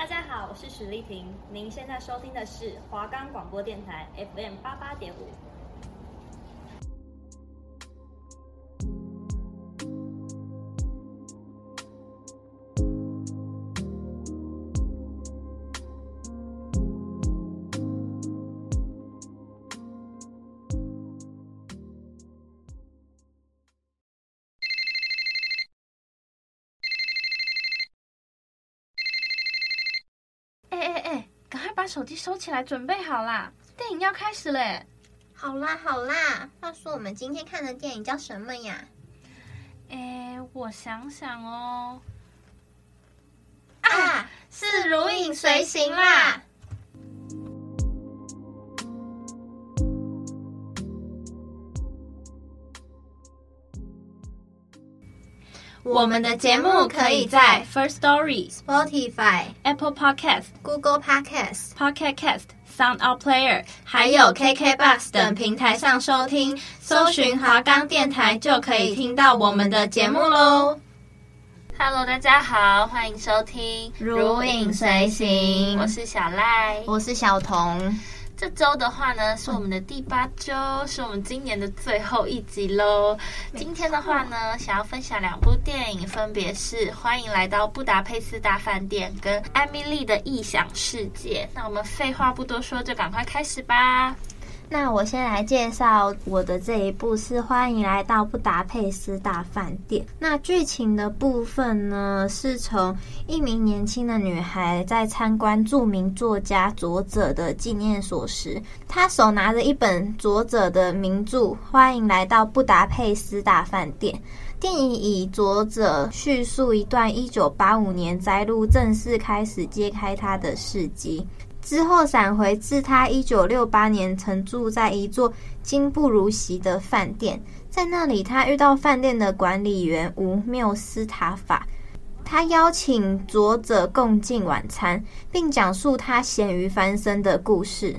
大家好，我是许丽婷，您现在收听的是华冈广播电台 FM 八八点五。手机收起来，准备好啦！电影要开始嘞！好啦好啦，话说我们今天看的电影叫什么呀？哎，我想想哦，啊，是《如影随形》啦。我们的节目可以在 First Story、Spotify、Apple Podcast、Google Podcast、Pocket Cast、Sound Out Player，还有 KK Bus 等平台上收听。搜寻华冈电台就可以听到我们的节目喽。Hello，大家好，欢迎收听《如影随形》，我是小赖，我是小彤。这周的话呢，是我们的第八周，是我们今年的最后一集喽。今天的话呢，想要分享两部电影，分别是《欢迎来到布达佩斯大饭店》跟《艾米丽的异想世界》。那我们废话不多说，就赶快开始吧。那我先来介绍我的这一部是欢迎来到布达佩斯大饭店。那剧情的部分呢，是从一名年轻的女孩在参观著名作家作者的纪念所时，她手拿着一本作者的名著《欢迎来到布达佩斯大饭店》。电影以作者叙述一段一九八五年摘录正式开始揭开他的事迹。之后闪回至他一九六八年曾住在一座今不如昔的饭店，在那里他遇到饭店的管理员吴缪斯塔法，他邀请作者共进晚餐，并讲述他咸鱼翻身的故事。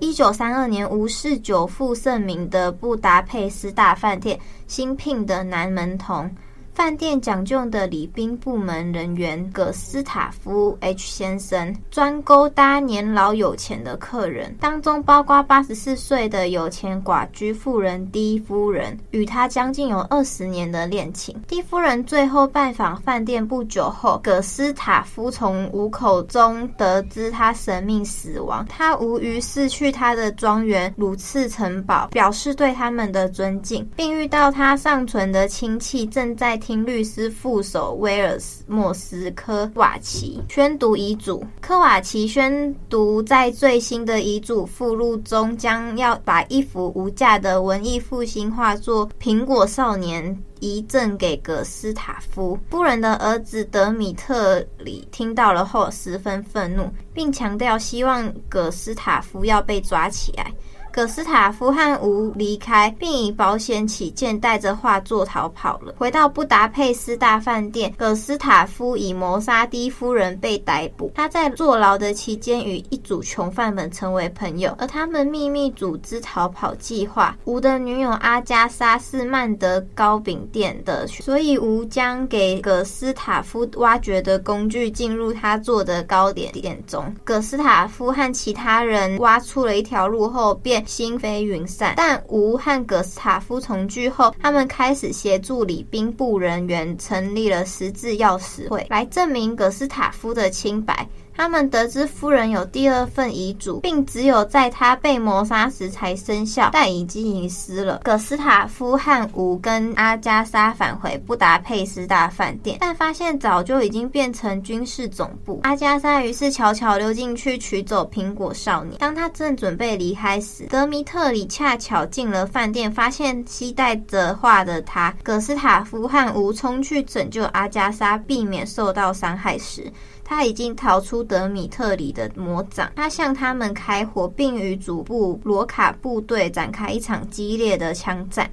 一九三二年，吴氏久负盛名的布达佩斯大饭店新聘的男门童。饭店讲究的礼宾部门人员葛斯塔夫 ·H 先生专勾搭年老有钱的客人，当中包括八十四岁的有钱寡居妇人 D 夫人，与他将近有二十年的恋情。D 夫人最后拜访饭店不久后，葛斯塔夫从吴口中得知他神秘死亡，他无虞释去他的庄园鲁次城堡，表示对他们的尊敬，并遇到他尚存的亲戚正在。听律师副手威尔斯莫斯科瓦奇宣读遗嘱。科瓦奇宣读，在最新的遗嘱附录中，将要把一幅无价的文艺复兴画作《苹果少年》遗赠给葛斯塔夫。夫人的儿子德米特里听到了后十分愤怒，并强调希望葛斯塔夫要被抓起来。葛斯塔夫和吴离开，并以保险起见带着画作逃跑了。回到布达佩斯大饭店，葛斯塔夫以谋杀蒂夫人被逮捕。他在坐牢的期间与一组囚犯们成为朋友，而他们秘密组织逃跑计划。吴的女友阿加莎是曼德糕饼店的，所以吴将给葛斯塔夫挖掘的工具进入他做的糕点店中。葛斯塔夫和其他人挖出了一条路后，便心飞云散，但吴和葛斯塔夫重聚后，他们开始协助礼宾部人员成立了十字钥匙会，来证明葛斯塔夫的清白。他们得知夫人有第二份遗嘱，并只有在他被谋杀时才生效，但已经遗失了。葛斯塔夫和吴跟阿加莎返回布达佩斯大饭店，但发现早就已经变成军事总部。阿加莎于是悄悄溜进去取走苹果少年。当他正准备离开时，德米特里恰巧进了饭店，发现期待着画的他。葛斯塔夫和吴冲去拯救阿加莎，避免受到伤害时，他已经逃出德米特里的魔掌，他向他们开火，并与主部罗卡部队展开一场激烈的枪战。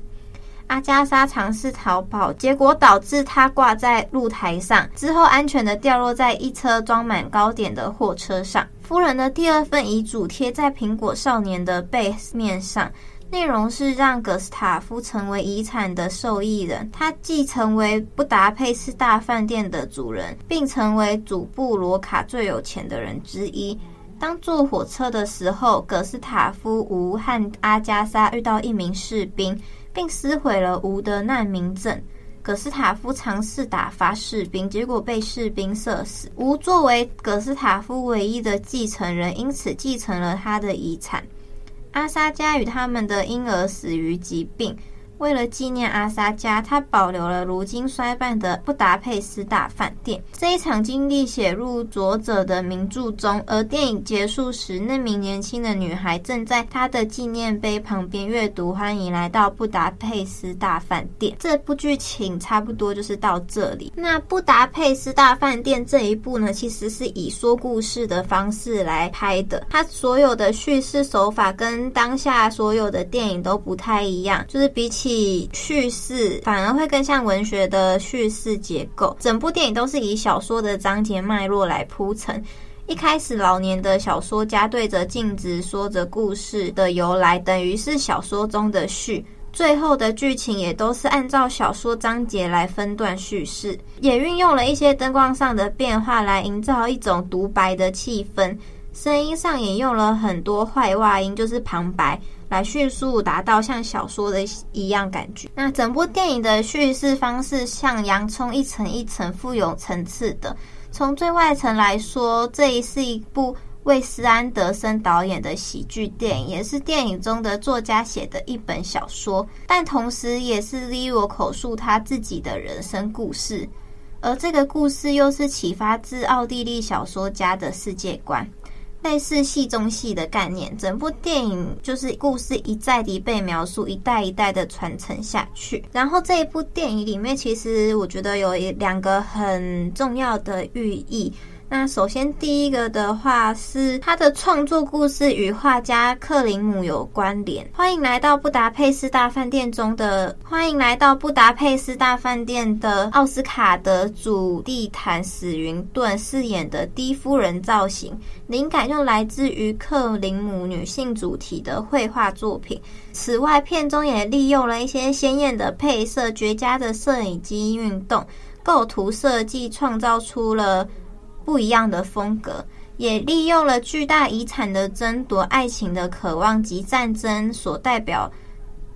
阿加莎尝试逃跑，结果导致他挂在露台上，之后安全地掉落在一车装满糕点的货车上。夫人的第二份遗嘱贴在苹果少年的背面上。内容是让葛斯塔夫成为遗产的受益人，他既成为布达佩斯大饭店的主人，并成为祖布罗卡最有钱的人之一。当坐火车的时候，葛斯塔夫吴和阿加莎遇到一名士兵，并撕毁了吴的难民证。葛斯塔夫尝试打发士兵，结果被士兵射死。吴作为葛斯塔夫唯一的继承人，因此继承了他的遗产。阿沙加与他们的婴儿死于疾病。为了纪念阿萨加，他保留了如今衰败的布达佩斯大饭店。这一场经历写入作者的名著中。而电影结束时，那名年轻的女孩正在她的纪念碑旁边阅读。欢迎来到布达佩斯大饭店。这部剧情差不多就是到这里。那布达佩斯大饭店这一部呢，其实是以说故事的方式来拍的。它所有的叙事手法跟当下所有的电影都不太一样，就是比起。以叙事反而会更像文学的叙事结构，整部电影都是以小说的章节脉络来铺陈。一开始，老年的小说家对着镜子说着故事的由来，等于是小说中的序。最后的剧情也都是按照小说章节来分段叙事，也运用了一些灯光上的变化来营造一种独白的气氛。声音上也用了很多坏话音，就是旁白。来迅速达到像小说的一样感觉。那整部电影的叙事方式像洋葱一层一层富有层次的。从最外层来说，这一是一部魏斯安德森导演的喜剧电影，也是电影中的作家写的一本小说，但同时也是 Leo 口述他自己的人生故事。而这个故事又是启发自奥地利小说家的世界观。类似戏中戏的概念，整部电影就是故事一再的被描述，一代一代的传承下去。然后这一部电影里面，其实我觉得有两个很重要的寓意。那首先，第一个的话是他的创作故事与画家克林姆有关联。欢迎来到布达佩斯大饭店中的，欢迎来到布达佩斯大饭店的奥斯卡的主地毯史云顿饰演的低夫人造型，灵感就来自于克林姆女性主题的绘画作品。此外，片中也利用了一些鲜艳的配色、绝佳的摄影机运动、构图设计，创造出了。不一样的风格，也利用了巨大遗产的争夺、爱情的渴望及战争所代表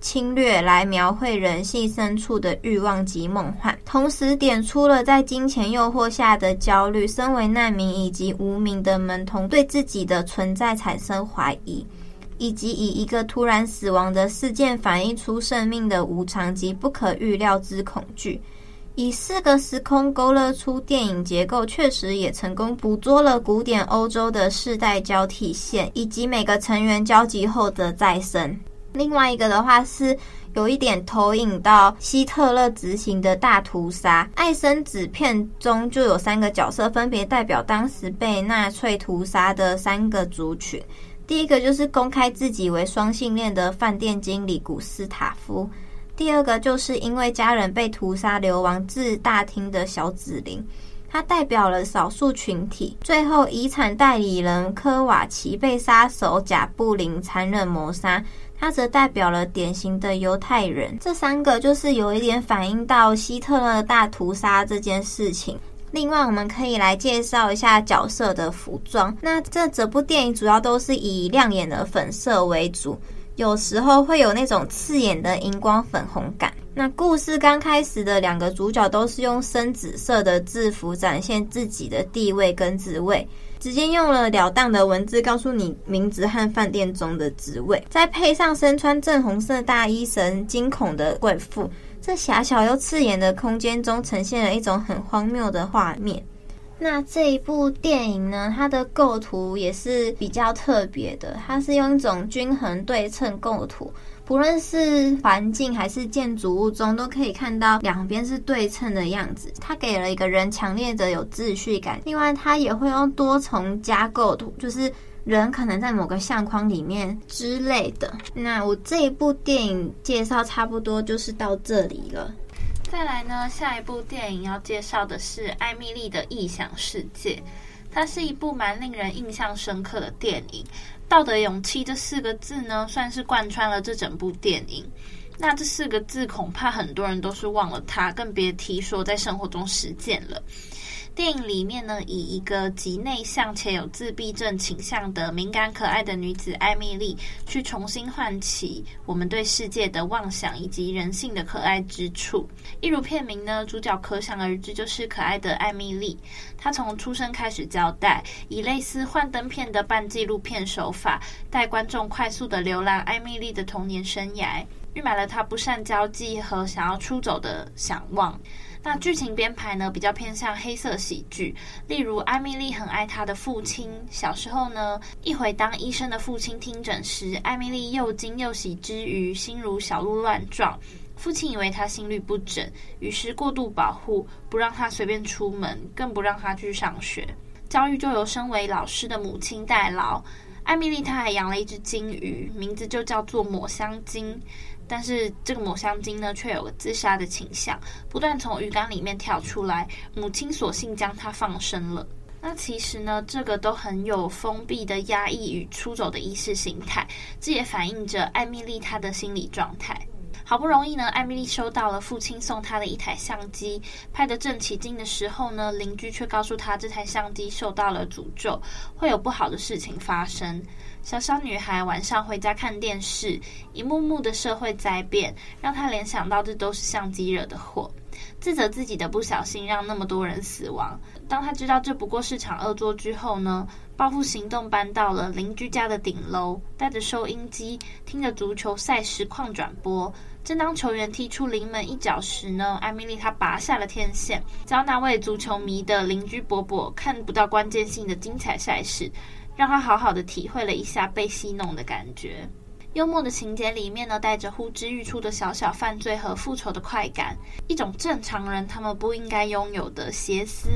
侵略来描绘人性深处的欲望及梦幻，同时点出了在金钱诱惑下的焦虑。身为难民以及无名的门童对自己的存在产生怀疑，以及以一个突然死亡的事件反映出生命的无常及不可预料之恐惧。以四个时空勾勒出电影结构，确实也成功捕捉了古典欧洲的世代交替线，以及每个成员交集后的再生。另外一个的话是有一点投影到希特勒执行的大屠杀。爱生纸片中就有三个角色，分别代表当时被纳粹屠杀的三个族群。第一个就是公开自己为双性恋的饭店经理古斯塔夫。第二个就是因为家人被屠杀流亡至大厅的小紫菱，它代表了少数群体。最后，遗产代理人科瓦奇被杀手贾布林残忍谋杀，他则代表了典型的犹太人。这三个就是有一点反映到希特勒大屠杀这件事情。另外，我们可以来介绍一下角色的服装。那这整部电影主要都是以亮眼的粉色为主。有时候会有那种刺眼的荧光粉红感。那故事刚开始的两个主角都是用深紫色的制服展现自己的地位跟职位，直接用了了当的文字告诉你名字和饭店中的职位，再配上身穿正红色大衣神惊恐的贵妇，这狭小又刺眼的空间中呈现了一种很荒谬的画面。那这一部电影呢，它的构图也是比较特别的，它是用一种均衡对称构图，不论是环境还是建筑物中，都可以看到两边是对称的样子。它给了一个人强烈的有秩序感。另外，它也会用多重加构图，就是人可能在某个相框里面之类的。那我这一部电影介绍差不多就是到这里了。再来呢，下一部电影要介绍的是《艾米丽的异想世界》，它是一部蛮令人印象深刻的电影。道德勇气这四个字呢，算是贯穿了这整部电影。那这四个字恐怕很多人都是忘了它，更别提说在生活中实践了。电影里面呢，以一个极内向且有自闭症倾向的敏感可爱的女子艾米莉，去重新唤起我们对世界的妄想以及人性的可爱之处。一如片名呢，主角可想而知就是可爱的艾米莉。她从出生开始交代，以类似幻灯片的半纪录片手法，带观众快速的浏览艾米莉的童年生涯，预买了她不善交际和想要出走的想望。那剧情编排呢，比较偏向黑色喜剧，例如艾米丽很爱她的父亲。小时候呢，一回当医生的父亲听诊时，艾米丽又惊又喜之余，心如小鹿乱撞。父亲以为她心律不整，于是过度保护，不让她随便出门，更不让她去上学。教育就由身为老师的母亲代劳。艾米丽她还养了一只金鱼，名字就叫做抹香鲸。但是这个抹香鲸呢，却有个自杀的倾向，不断从鱼缸里面跳出来。母亲索性将它放生了。那其实呢，这个都很有封闭的压抑与出走的意识形态，这也反映着艾米丽她的心理状态。好不容易呢，艾米丽收到了父亲送她的一台相机，拍得正起劲的时候呢，邻居却告诉她这台相机受到了诅咒，会有不好的事情发生。小小女孩晚上回家看电视，一幕幕的社会灾变让她联想到这都是相机惹的祸，自责自己的不小心让那么多人死亡。当她知道这不过是场恶作剧后呢，报复行动搬到了邻居家的顶楼，带着收音机听着足球赛实况转播。正当球员踢出临门一脚时呢，艾米丽她拔下了天线，教那位足球迷的邻居伯伯看不到关键性的精彩赛事。让他好好的体会了一下被戏弄的感觉。幽默的情节里面呢，带着呼之欲出的小小犯罪和复仇的快感，一种正常人他们不应该拥有的邪思。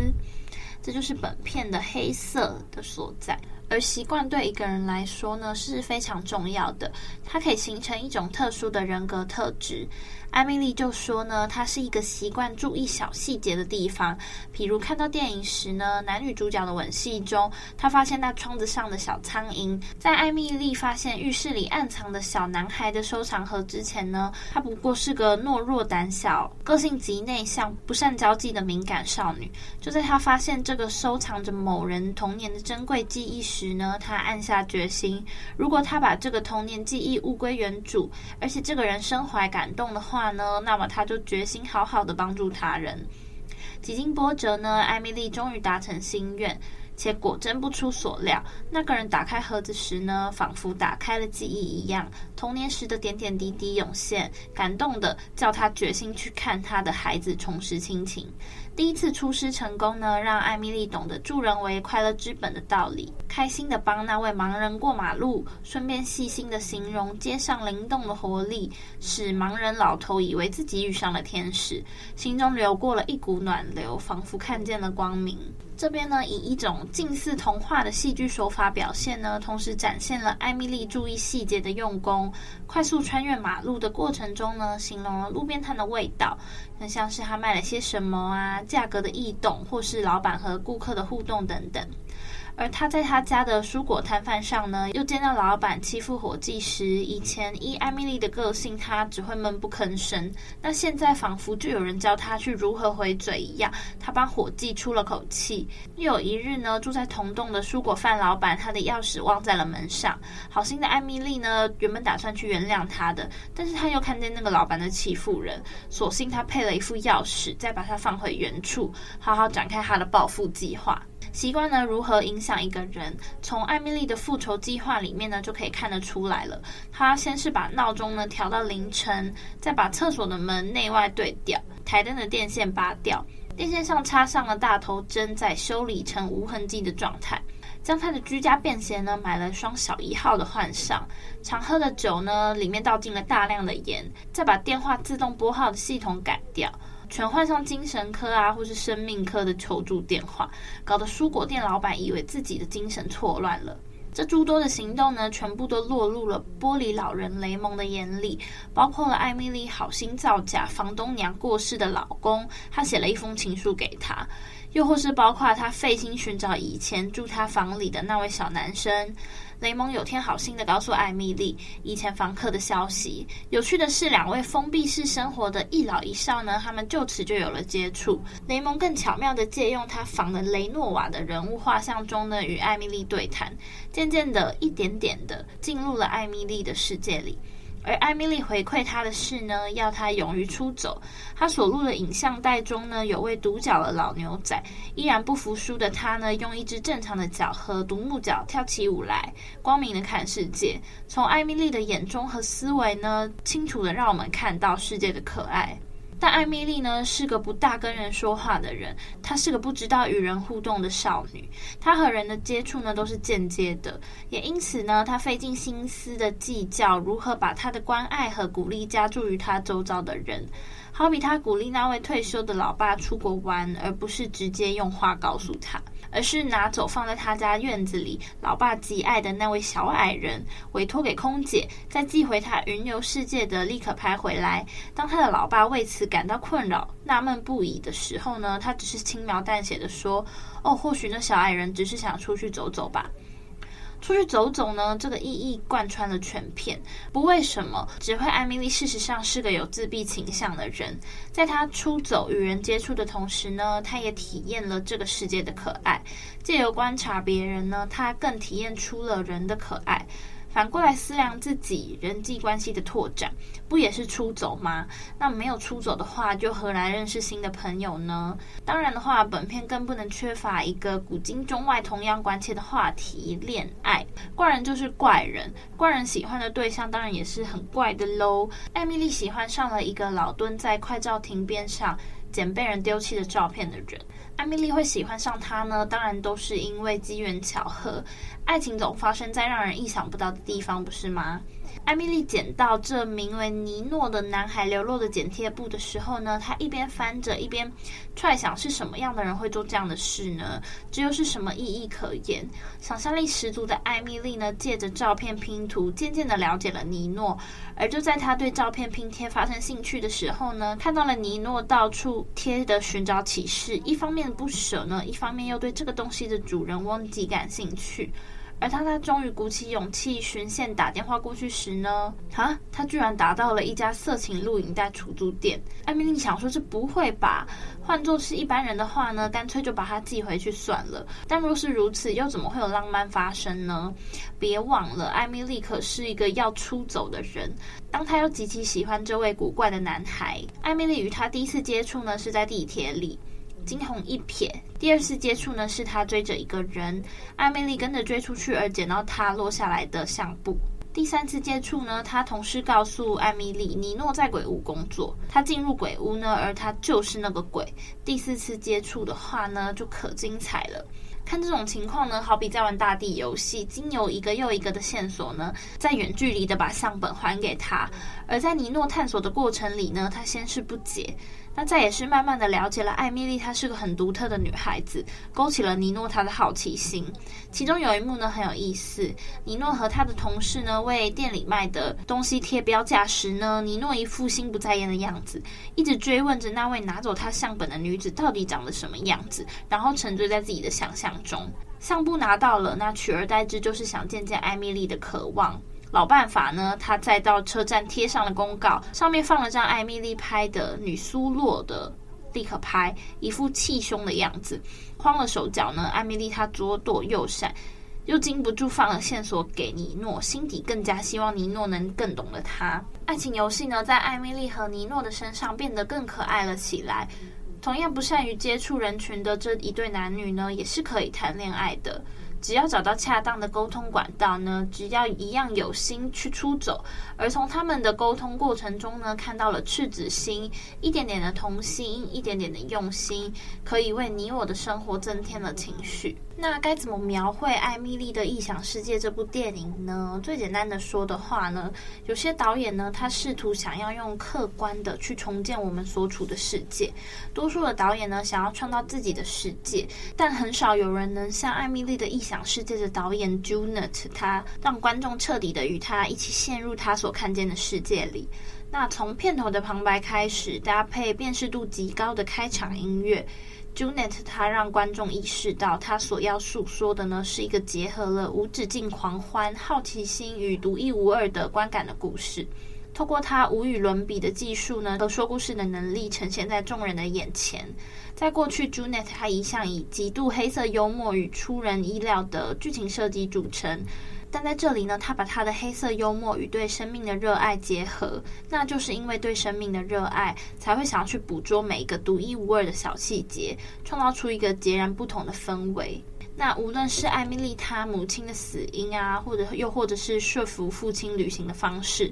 这就是本片的黑色的所在。而习惯对一个人来说呢，是非常重要的，它可以形成一种特殊的人格特质。艾米丽就说呢，她是一个习惯注意小细节的地方，比如看到电影时呢，男女主角的吻戏中，她发现那窗子上的小苍蝇。在艾米丽发现浴室里暗藏的小男孩的收藏盒之前呢，她不过是个懦弱胆小、个性极内向、不善交际的敏感少女。就在她发现这个收藏着某人童年的珍贵记忆时呢，她暗下决心，如果她把这个童年记忆物归原主，而且这个人身怀感动的话。话呢，那么他就决心好好的帮助他人。几经波折呢，艾米丽终于达成心愿，且果真不出所料，那个人打开盒子时呢，仿佛打开了记忆一样，童年时的点点滴滴涌现，感动的叫他决心去看他的孩子，重拾亲情。第一次出师成功呢，让艾米丽懂得助人为快乐之本的道理，开心的帮那位盲人过马路，顺便细心的形容街上灵动的活力，使盲人老头以为自己遇上了天使，心中流过了一股暖流，仿佛看见了光明。这边呢，以一种近似童话的戏剧手法表现呢，同时展现了艾米丽注意细节的用功。快速穿越马路的过程中呢，形容了路边摊的味道，那像是他卖了些什么啊，价格的异动，或是老板和顾客的互动等等。而他在他家的蔬果摊贩上呢，又见到老板欺负伙计时，以前依艾米莉的个性，他只会闷不吭声。那现在仿佛就有人教他去如何回嘴一样，他帮伙计出了口气。又有一日呢，住在同栋的蔬果贩老板，他的钥匙忘在了门上。好心的艾米莉呢，原本打算去原谅他的，但是他又看见那个老板的欺负人，索性他配了一副钥匙，再把它放回原处，好好展开他的报复计划。习惯呢，如何影响一个人？从艾米丽的复仇计划里面呢，就可以看得出来了。她先是把闹钟呢调到凌晨，再把厕所的门内外对调，台灯的电线拔掉，电线上插上了大头针，再修理成无痕迹的状态。将她的居家便鞋呢买了双小一号的换上，常喝的酒呢里面倒进了大量的盐，再把电话自动拨号的系统改掉。全换上精神科啊，或是生命科的求助电话，搞得蔬果店老板以为自己的精神错乱了。这诸多的行动呢，全部都落入了玻璃老人雷蒙的眼里，包括了艾米莉好心造假房东娘过世的老公，他写了一封情书给他。又或是包括他费心寻找以前住他房里的那位小男生。雷蒙有天好心的告诉艾米丽以前房客的消息。有趣的是，两位封闭式生活的一老一少呢，他们就此就有了接触。雷蒙更巧妙的借用他仿的雷诺瓦的人物画像中呢，与艾米丽对谈，渐渐的一点点的进入了艾米丽的世界里。而艾米丽回馈他的是呢，要他勇于出走。他所录的影像带中呢，有位独角的老牛仔，依然不服输的他呢，用一只正常的脚和独木脚跳起舞来，光明的看世界。从艾米丽的眼中和思维呢，清楚的让我们看到世界的可爱。但艾米丽呢，是个不大跟人说话的人，她是个不知道与人互动的少女，她和人的接触呢，都是间接的，也因此呢，她费尽心思的计较如何把她的关爱和鼓励加注于她周遭的人。好比她鼓励那位退休的老爸出国玩，而不是直接用话告诉他，而是拿走放在他家院子里老爸极爱的那位小矮人，委托给空姐，再寄回他云游世界的立刻拍回来。当他的老爸为此感到困扰、纳闷不已的时候呢，他只是轻描淡写的说：“哦，或许那小矮人只是想出去走走吧。”出去走走呢，这个意义贯穿了全片。不为什么，只会艾米丽事实上是个有自闭倾向的人。在她出走与人接触的同时呢，她也体验了这个世界的可爱。借由观察别人呢，她更体验出了人的可爱。反过来思量自己人际关系的拓展，不也是出走吗？那没有出走的话，就何来认识新的朋友呢？当然的话，本片更不能缺乏一个古今中外同样关切的话题——恋爱。怪人就是怪人，怪人喜欢的对象当然也是很怪的喽。艾米莉喜欢上了一个老蹲在快照亭边上捡被人丢弃的照片的人。艾米丽会喜欢上他呢，当然都是因为机缘巧合。爱情总发生在让人意想不到的地方，不是吗？艾米丽捡到这名为尼诺的男孩流落的剪贴布的时候呢，她一边翻着，一边揣想是什么样的人会做这样的事呢？这又是什么意义可言？想象力十足的艾米丽呢，借着照片拼图，渐渐的了解了尼诺。而就在她对照片拼贴发生兴趣的时候呢，看到了尼诺到处贴的寻找启示，一方面不舍呢，一方面又对这个东西的主人翁极感兴趣。而当他终于鼓起勇气循线打电话过去时呢，啊，他居然打到了一家色情录影带出租店。艾米莉想说：“这不会吧？换作是一般人的话呢，干脆就把它寄回去算了。但若是如此，又怎么会有浪漫发生呢？别忘了，艾米莉可是一个要出走的人。当他又极其喜欢这位古怪的男孩，艾米莉与他第一次接触呢，是在地铁里。”惊鸿一瞥，第二次接触呢，是他追着一个人，艾米丽跟着追出去，而捡到他落下来的相簿。第三次接触呢，他同事告诉艾米丽，尼诺在鬼屋工作，他进入鬼屋呢，而他就是那个鬼。第四次接触的话呢，就可精彩了。看这种情况呢，好比在玩大地游戏，经由一个又一个的线索呢，在远距离的把相本还给他，而在尼诺探索的过程里呢，他先是不解。那再也是慢慢的了解了艾米丽，她是个很独特的女孩子，勾起了尼诺他的好奇心。其中有一幕呢很有意思，尼诺和他的同事呢为店里卖的东西贴标价时呢，尼诺一副心不在焉的样子，一直追问着那位拿走他相本的女子到底长得什么样子，然后沉醉在自己的想象中。相簿拿到了，那取而代之就是想见见艾米丽的渴望。老办法呢，他再到车站贴上了公告，上面放了张艾米丽拍的女苏洛的立刻拍，一副气凶的样子。慌了手脚呢，艾米丽她左躲右闪，又禁不住放了线索给尼诺，心底更加希望尼诺能更懂得她。爱情游戏呢，在艾米丽和尼诺的身上变得更可爱了起来。同样不善于接触人群的这一对男女呢，也是可以谈恋爱的。只要找到恰当的沟通管道呢，只要一样有心去出走，而从他们的沟通过程中呢，看到了赤子心，一点点的童心，一点点的用心，可以为你我的生活增添了情绪。那该怎么描绘《艾米丽的异想世界》这部电影呢？最简单的说的话呢，有些导演呢，他试图想要用客观的去重建我们所处的世界；多数的导演呢，想要创造自己的世界，但很少有人能像《艾米丽的异想世界》的导演 Junot，他让观众彻底的与他一起陷入他所看见的世界里。那从片头的旁白开始，搭配辨识度极高的开场音乐。Junet 他让观众意识到，他所要诉说的呢，是一个结合了无止境狂欢、好奇心与独一无二的观感的故事。透过他无与伦比的技术呢，和说故事的能力呈现在众人的眼前。在过去，Junet 他一向以极度黑色幽默与出人意料的剧情设计著称。但在这里呢，他把他的黑色幽默与对生命的热爱结合，那就是因为对生命的热爱，才会想要去捕捉每一个独一无二的小细节，创造出一个截然不同的氛围。那无论是艾米丽她母亲的死因啊，或者又或者是说服父亲旅行的方式，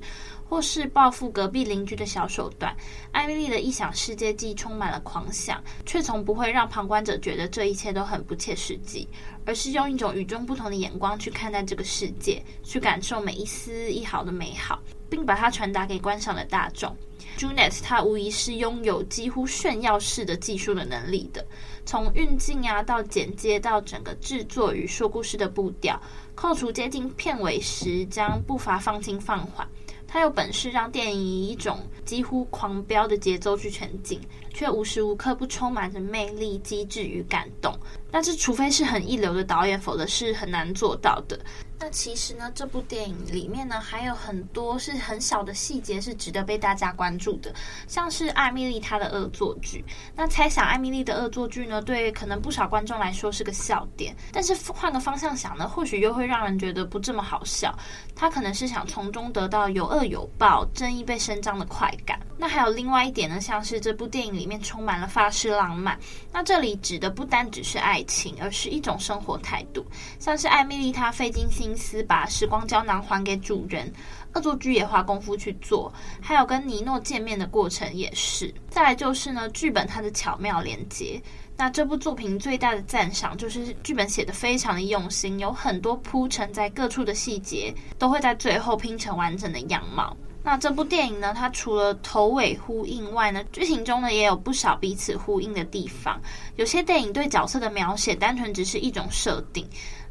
或是报复隔壁邻居的小手段，艾米丽的异想世界既充满了狂想，却从不会让旁观者觉得这一切都很不切实际，而是用一种与众不同的眼光去看待这个世界，去感受每一丝一毫的美好，并把它传达给观赏的大众。Junet 他无疑是拥有几乎炫耀式的技术的能力的。从运镜啊到剪接到整个制作与说故事的步调，扣除接近片尾时将步伐放轻放缓，他有本事让电影以一种几乎狂飙的节奏去前进，却无时无刻不充满着魅力、机智与感动。但是，除非是很一流的导演，否则是很难做到的。那其实呢，这部电影里面呢，还有很多是很小的细节是值得被大家关注的，像是艾米丽她的恶作剧。那猜想艾米丽的恶作剧呢，对可能不少观众来说是个笑点，但是换个方向想呢，或许又会让人觉得不这么好笑。她可能是想从中得到有恶有报、正义被伸张的快感。那还有另外一点呢，像是这部电影里面充满了法式浪漫。那这里指的不单只是爱情，而是一种生活态度，像是艾米丽她费尽心。心思把时光胶囊还给主人，恶作剧也花功夫去做，还有跟尼诺见面的过程也是。再来就是呢，剧本它的巧妙连接。那这部作品最大的赞赏就是剧本写得非常的用心，有很多铺陈在各处的细节都会在最后拼成完整的样貌。那这部电影呢，它除了头尾呼应外呢，剧情中呢也有不少彼此呼应的地方。有些电影对角色的描写单纯只是一种设定。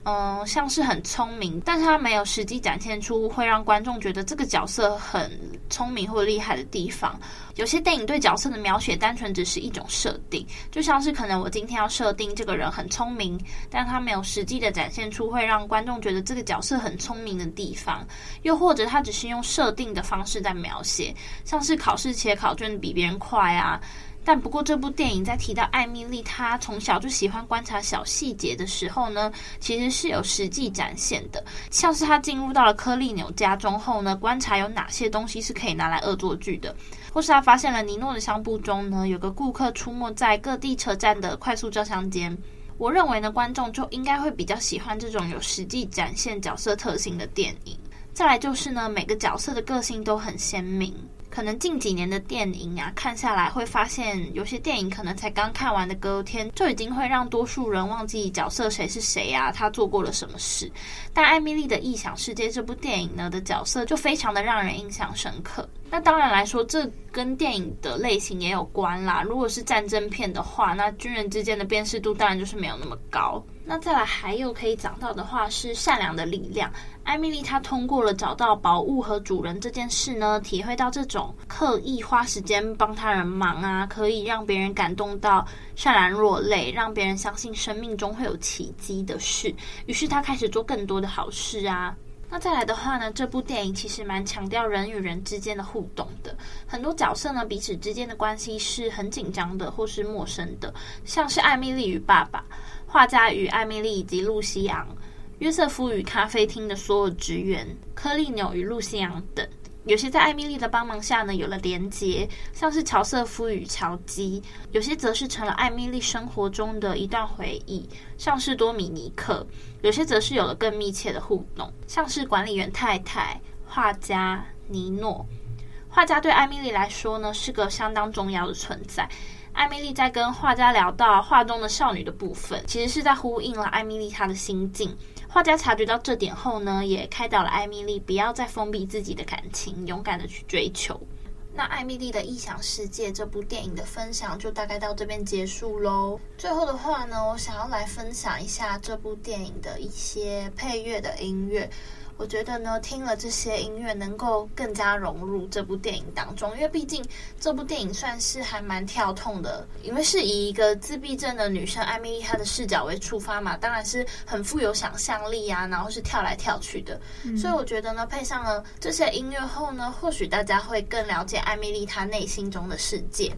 嗯，像是很聪明，但是他没有实际展现出会让观众觉得这个角色很聪明或厉害的地方。有些电影对角色的描写单纯只是一种设定，就像是可能我今天要设定这个人很聪明，但他没有实际的展现出会让观众觉得这个角色很聪明的地方。又或者他只是用设定的方式在描写，像是考试写考卷比别人快啊。但不过，这部电影在提到艾米丽她从小就喜欢观察小细节的时候呢，其实是有实际展现的。像是她进入到了柯利纽家中后呢，观察有哪些东西是可以拿来恶作剧的，或是她发现了尼诺的相簿中呢，有个顾客出没在各地车站的快速照相间。我认为呢，观众就应该会比较喜欢这种有实际展现角色特性的电影。再来就是呢，每个角色的个性都很鲜明。可能近几年的电影啊，看下来会发现，有些电影可能才刚看完的隔天，就已经会让多数人忘记角色谁是谁啊，他做过了什么事。但《艾米丽的异想世界》这部电影呢的角色就非常的让人印象深刻。那当然来说，这跟电影的类型也有关啦。如果是战争片的话，那军人之间的辨识度当然就是没有那么高。那再来还有可以讲到的话是善良的力量。艾米丽她通过了找到宝物和主人这件事呢，体会到这种刻意花时间帮他人忙啊，可以让别人感动到潸然落泪，让别人相信生命中会有奇迹的事。于是她开始做更多的好事啊。那再来的话呢，这部电影其实蛮强调人与人之间的互动的，很多角色呢彼此之间的关系是很紧张的，或是陌生的，像是艾米丽与爸爸。画家与艾米丽以及露西昂，约瑟夫与咖啡厅的所有职员，柯利纽与露西昂等，有些在艾米丽的帮忙下呢有了连结，像是乔瑟夫与乔基；有些则是成了艾米丽生活中的一段回忆，像是多米尼克；有些则是有了更密切的互动，像是管理员太太、画家尼诺。画家对艾米丽来说呢是个相当重要的存在。艾米丽在跟画家聊到画中的少女的部分，其实是在呼应了艾米丽她的心境。画家察觉到这点后呢，也开导了艾米丽不要再封闭自己的感情，勇敢的去追求。那《艾米丽的异想世界》这部电影的分享就大概到这边结束喽。最后的话呢，我想要来分享一下这部电影的一些配乐的音乐。我觉得呢，听了这些音乐能够更加融入这部电影当中，因为毕竟这部电影算是还蛮跳痛的，因为是以一个自闭症的女生艾米丽她的视角为出发嘛，当然是很富有想象力啊，然后是跳来跳去的，嗯、所以我觉得呢，配上了这些音乐后呢，或许大家会更了解艾米丽她内心中的世界。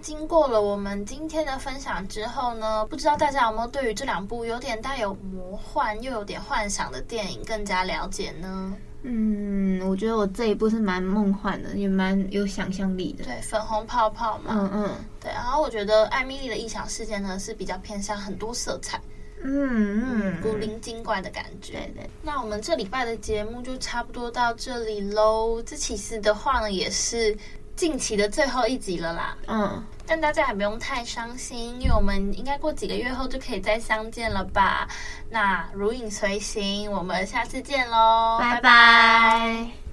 经过了我们今天的分享之后呢，不知道大家有没有对于这两部有点带有魔幻又有点幻想的电影更加了解呢？嗯，我觉得我这一部是蛮梦幻的，也蛮有想象力的。对，粉红泡泡嘛，嗯嗯，对。然后我觉得艾米丽的异想世界呢是比较偏向很多色彩。嗯嗯，古灵精怪的感觉。对对，那我们这礼拜的节目就差不多到这里喽。这其实的话呢，也是近期的最后一集了啦。嗯，但大家还不用太伤心，因为我们应该过几个月后就可以再相见了吧？那如影随形，我们下次见喽，拜拜。拜拜。